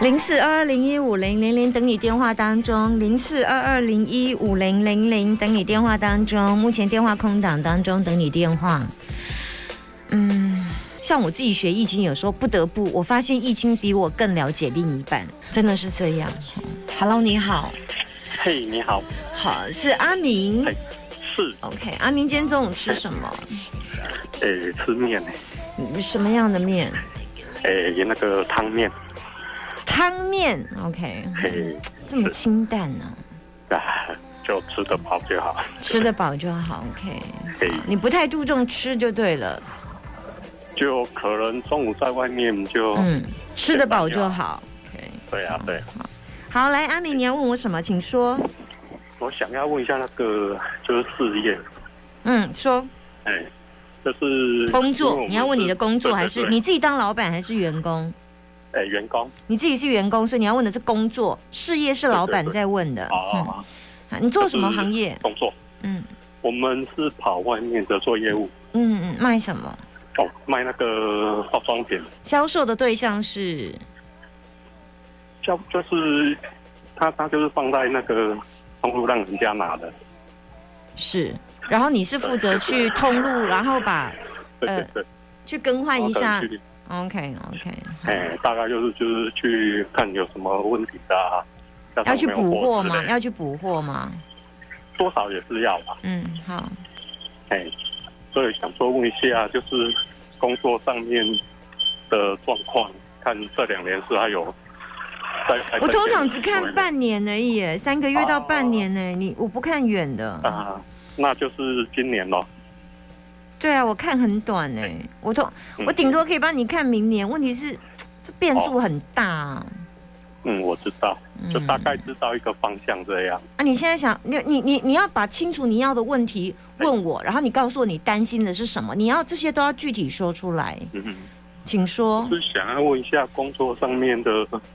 零四二二零一五零零零等你电话当中，零四二二零一五零零零等你电话当中，目前电话空档当中等你电话。嗯，像我自己学易经，有时候不得不，我发现易经比我更了解另一半，真的是这样。Hello，你好，嘿，你好，好是阿明嘿是，，OK，阿明今天中午吃什么？诶、吃面呢，嗯什么样的面？诶、那个汤面，汤面，OK，嘿，这么清淡呢、啊，就吃得饱就好，吃得饱就好，OK。嘿，你不太注重吃就对了，就可能中午在外面就，嗯，吃得饱就好，OK。对啊，对，好，来，阿明，你要问我什么？请说。我想要问一下那个就是事业，嗯，说。哎、就是工作，你要问你的工作，还是对。你自己当老板还是员工？哎、员工。你自己是员工，所以你要问的是工作，事业是老板在问的。嗯，啊，好你做什么行业？工作，嗯。我们是跑外面的做业务，嗯嗯，卖什么？哦，卖那个化妆品，销售的对象是？销就是他他就是放在那个通路让人家拿的，是，然后你是负责去通路，然后把呃对对。对，去更换一下 OK OK，哎，大概就是就是去看有什么问题的、啊，要去补货吗？要去补货吗？多少也是要吧。嗯，好。哎，所以想说问一下，就是工作上面的状况，看这两年是还有在。我通常只看半年而已耶，三个月到半年呢。你我不看远的。啊，那就是今年咯。对啊，我看很短呢。我都嗯我顶多可以帮你看明年，问题是 这变数很大啊。嗯，我知道，就嗯大概知道一个方向这样。啊，你现在想，你你你你要把清楚你要的问题问我，然后你告诉我你担心的是什么，你要这些都要具体说出来，嗯哼。请说。是想要问一下工作上面的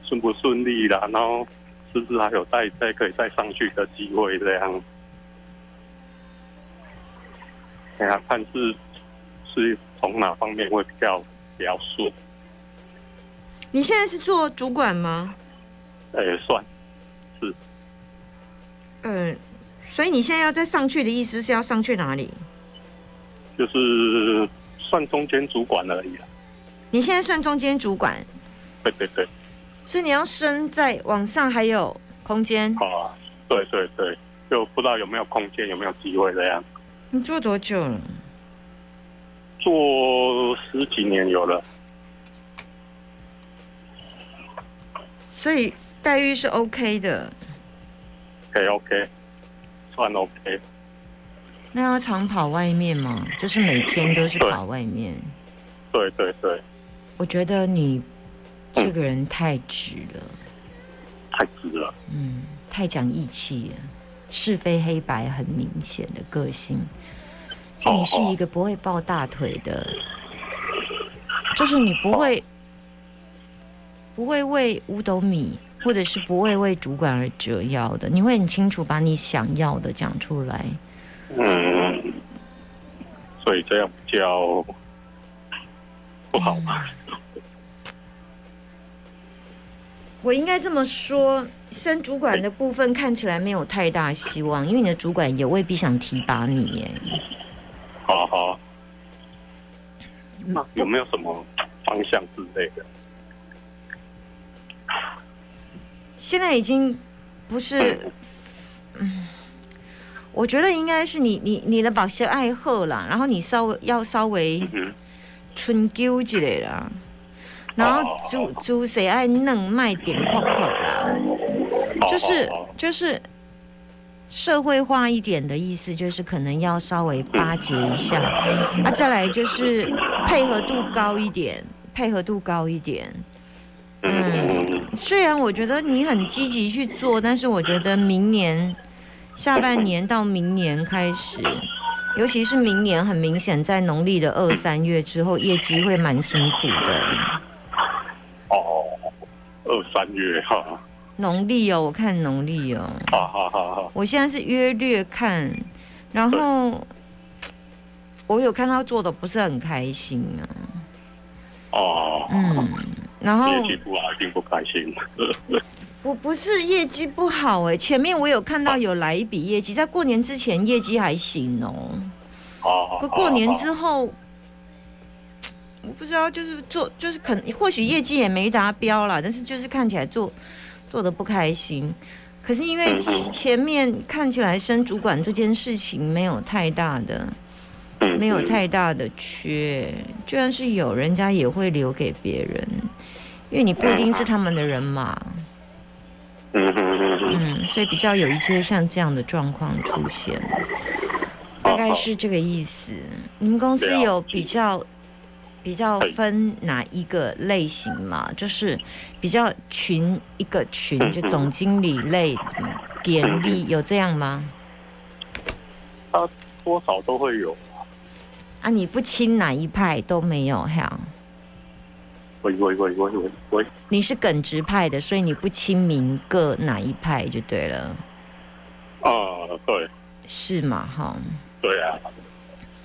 顺不顺利啦，然后是不是还有再再可以再上去的机会这样？哎呀，看是是从哪方面会比较比较顺？你现在是做主管吗？哎，算是嗯，所以你现在要再上去的意思是要上去哪里？就是算中间主管而已啦。你现在算中间主管，对对对，所以你要升在往上还有空间。好啊，对对对，就不知道有没有空间，有没有机会这样。你做多久了？做十几年有了，所以待遇是 OK 的。OK OK，算 OK。那要常跑外面吗？就是每天都是跑外面。对对对，我觉得你这个人太直了，太直了。嗯，太讲义气了，是非黑白很明显的个性。所以你是一个不会抱大腿的，就是你不会不会为五斗米，或者是不会为主管而折腰的。你会很清楚把你想要的讲出来。嗯，所以这样比较不好吧？我应该这么说，升主管的部分看起来没有太大希望，因为你的主管也未必想提拔你耶。好好，那有没有什么方向之类的？现在已经不是，嗯，我觉得应该是你你你的把些爱好啦，然后你稍微要稍微春纠之类啦，然后猪猪谁爱嫩卖点扣扣啦，就是就是社会化一点的意思，就是可能要稍微巴结一下，啊，再来就是配合度高一点，配合度高一点。嗯，虽然我觉得你很积极去做，但是我觉得明年下半年到明年开始，尤其是明年，很明显在农历的二三月之后，业绩会蛮辛苦的。哦，二三月哈，农历哦，我看农历哦，好好好好，我现在是约略看，然后 我有看到做的不是很开心啊。哦，嗯，然后业绩不好一定不开心。不不是业绩不好哎，前面我有看到有来一笔业绩，在过年之前业绩还行哦。哦，可过年之后，我不知道，就是做就是可能或许业绩也没达标啦，但是就是看起来做做的不开心。可是因为前前面看起来升主管这件事情没有太大的没有太大的缺，就算是有人家也会留给别人，因为你不一定是他们的人嘛。嗯，所以比较有一些像这样的状况出现，大概是这个意思。你们公司有比较比较分哪一个类型嘛？就是比较群一个群，就总经理类、典力有这样吗？他多少都会有。啊，你不亲哪一派都没有哈？喂喂喂喂喂喂！你是耿直派的，所以你不亲民各哪一派就对了。啊，对。是嘛？哈。对啊。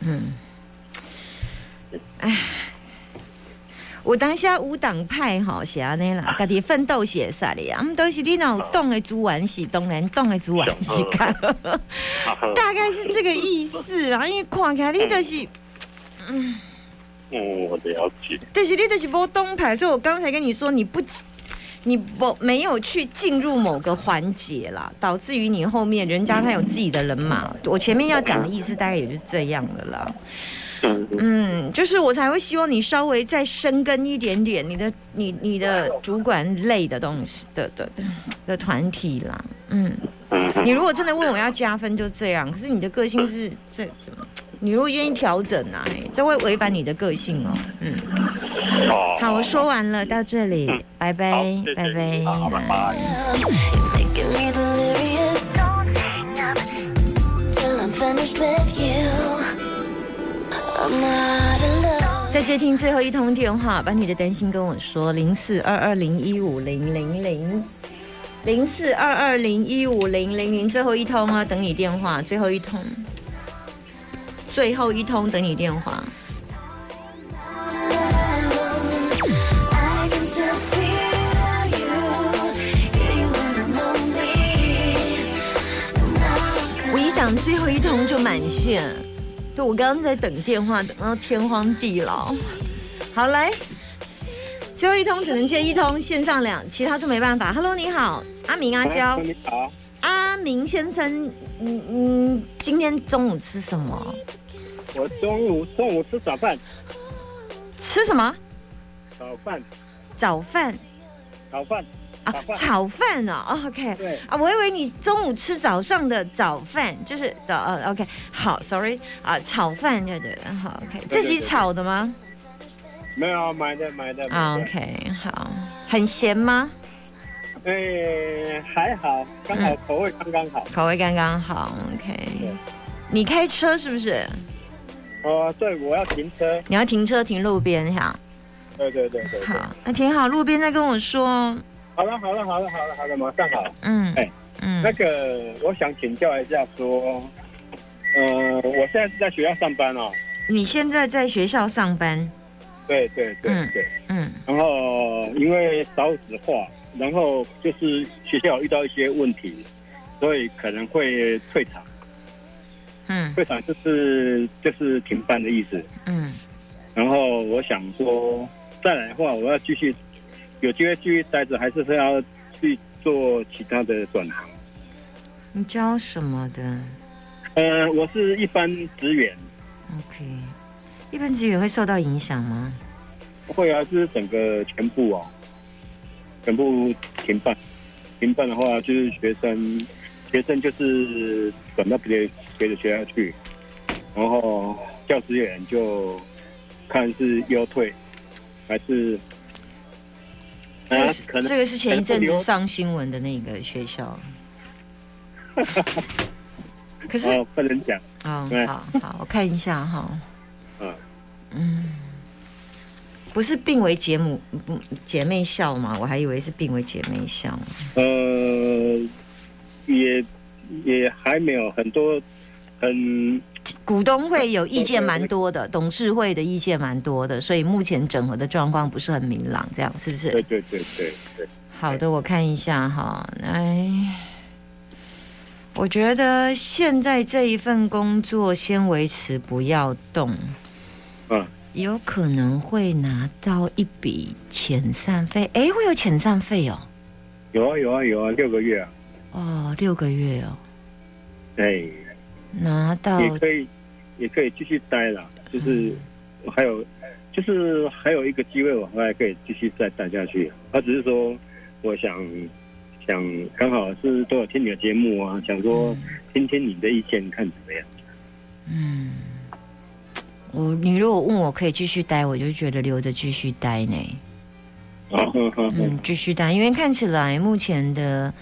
嗯。哎，我当下无党派哈是安尼啦，家己奋斗写啥哩啊？们都是你那懂的主玩是当然党的主玩是看，大概是这个意思啊。因为看起来你都是，嗯。嗯，我了解。但是你都是波东牌，所以我刚才跟你说，你不，你不没有去进入某个环节啦，导致于你后面人家他有自己的人马。我前面要讲的意思大概也是这样的啦。嗯，就是我才会希望你稍微再深耕一点点你的你你的主管类的东西的的的团体啦。嗯，你如果真的问我要加分，就这样。可是你的个性是这怎么？你如果愿意调整啊，这会违反你的个性哦。嗯，好，我说完了，到这里，拜拜，拜拜，拜拜。再接听最后一通电话，把你的担心跟我说，零四二二零一五零零零，零四二二零一五零零零，最后一通啊，等你电话，最后一通。最后一通等你电话。我一讲最后一通就满线，就我刚刚在等电话，等到天荒地老。好来，最后一通只能接一通，线上两，其他就没办法。Hello，你好，阿明阿娇。你好，阿明先生，嗯嗯，今天中午吃什么？我中午中午吃早饭，吃什么？早饭，早饭，早饭啊，炒饭哦，OK，对啊，我以为你中午吃早上的早饭，就是早呃，OK，好，Sorry 啊，炒饭对对了，好，OK，自己炒的吗？没有买的买的，OK，好，很咸吗？哎，还好，刚好口味刚刚好，口味刚刚好，OK，你开车是不是？哦，对，我要停车。你要停车停路边哈？对对对对。好，那停好路边再跟我说。好了好了好了好了好了，马上好。嗯，哎，嗯，那个我想请教一下，说，呃，我现在是在学校上班哦。你现在在学校上班？对对对对，嗯。然后因为少子化，然后就是学校遇到一些问题，所以可能会退场。嗯，退场就是就是停班的意思。嗯，然后我想说，再来的话，我要继续有机会继续待着，还是说要去做其他的转行？你教什么的？呃，我是一般职员。OK，一般职员会受到影响吗？会啊，就是整个全部哦，全部停办。停办的话，就是学生。学生就是转到别的别的学校去，然后教职员就看是优退还是啊？可能这个是前一阵子上新闻的那个学校。可是不能讲，哦，好好，我看一下哈。嗯嗯，不是并为姐母不姐妹校吗？我还以为是并为姐妹校。呃，也也还没有很多很股东会有意见蛮多的，董事会的意见蛮多的，所以目前整合的状况不是很明朗，这样是不是？对对对对对，好的，我看一下哈，哎，我觉得现在这一份工作先维持，不要动。嗯，有可能会拿到一笔遣散费，哎，会有遣散费哦，有啊有啊有啊，六个月啊，哦，六个月哦，哎，拿到也可以也可以继续待了，就是还有就是还有一个机会，我还可以继续再待下去。他只是说，我想想刚好是都有听你的节目啊，想说听听你的意见，看怎么样。嗯，我你如果问我可以继续待，我就觉得留着继续待呢。嗯，继续待，因为看起来目前的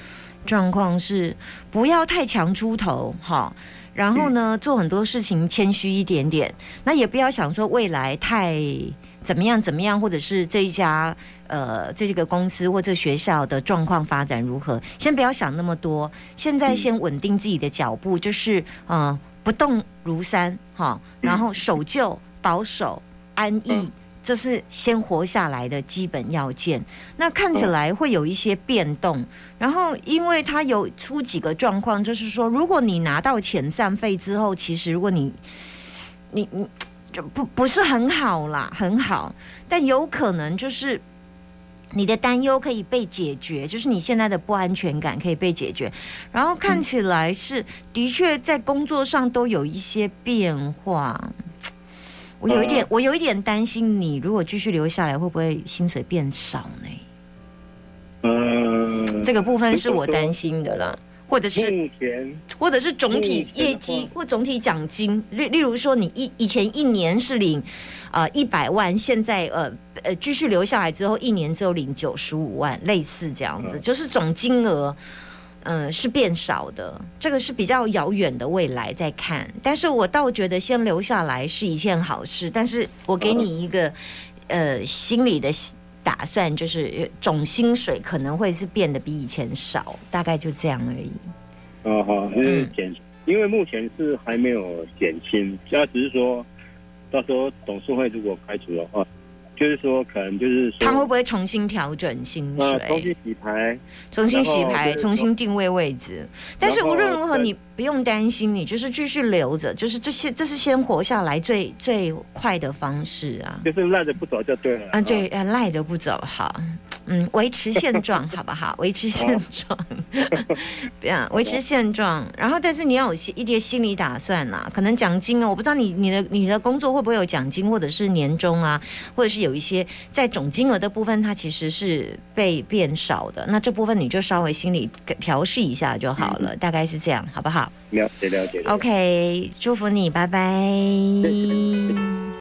状况是不要太强出头哈。然后呢，做很多事情谦虚一点点，那也不要想说未来太怎么样怎么样，或者是这一家呃这个公司或这学校的状况发展如何，先不要想那么多，现在先稳定自己的脚步，就是呃不动如山哈，然后守旧、保守、安逸。这是先活下来的基本要件。那看起来会有一些变动，然后因为它有出几个状况，就是说，如果你拿到遣散费之后，其实如果你你你就不不是很好啦，很好，但有可能就是你的担忧可以被解决，就是你现在的不安全感可以被解决，然后看起来是的确在工作上都有一些变化。我有一点，我有一点担心，你如果继续留下来，会不会薪水变少呢？嗯，这个部分是我担心的啦，或者是或者是总体业绩或总体奖金，例例如说你一以前一年是领呃一百万，现在呃呃继续留下来之后，一年只有领九十五万，类似这样子，嗯就是总金额。嗯，是变少的，这个是比较遥远的未来在看，但是我倒觉得先留下来是一件好事。但是我给你一个、呃心里的打算，就是总薪水可能会是变得比以前少，大概就这样而已。啊好，是嗯减，因为目前是还没有减薪，他只是说到时候董事会如果开除的话，就是说可能就是说他会不会重新调整薪水，呃重新洗牌，重新洗牌，重新定位位置？但是无论如何，你不用担心，你就是继续留着，就是这些，这是先活下来最最快的方式啊。就是赖着不走就对了。嗯，对，呃，赖着不走，好，嗯，维持现状，好不好？维持现状，对啊，维持现状。然后，但是你要有些一些心理打算啦，可能奖金哦，我不知道你你的你的工作会不会有奖金，或者是年终啊，或者是有一些在总金额的部分，它其实是被变少的。那这部分你就稍微心理调试一下就好了，大概是这样，好不好了解了解。了解？OK，祝福你，拜拜。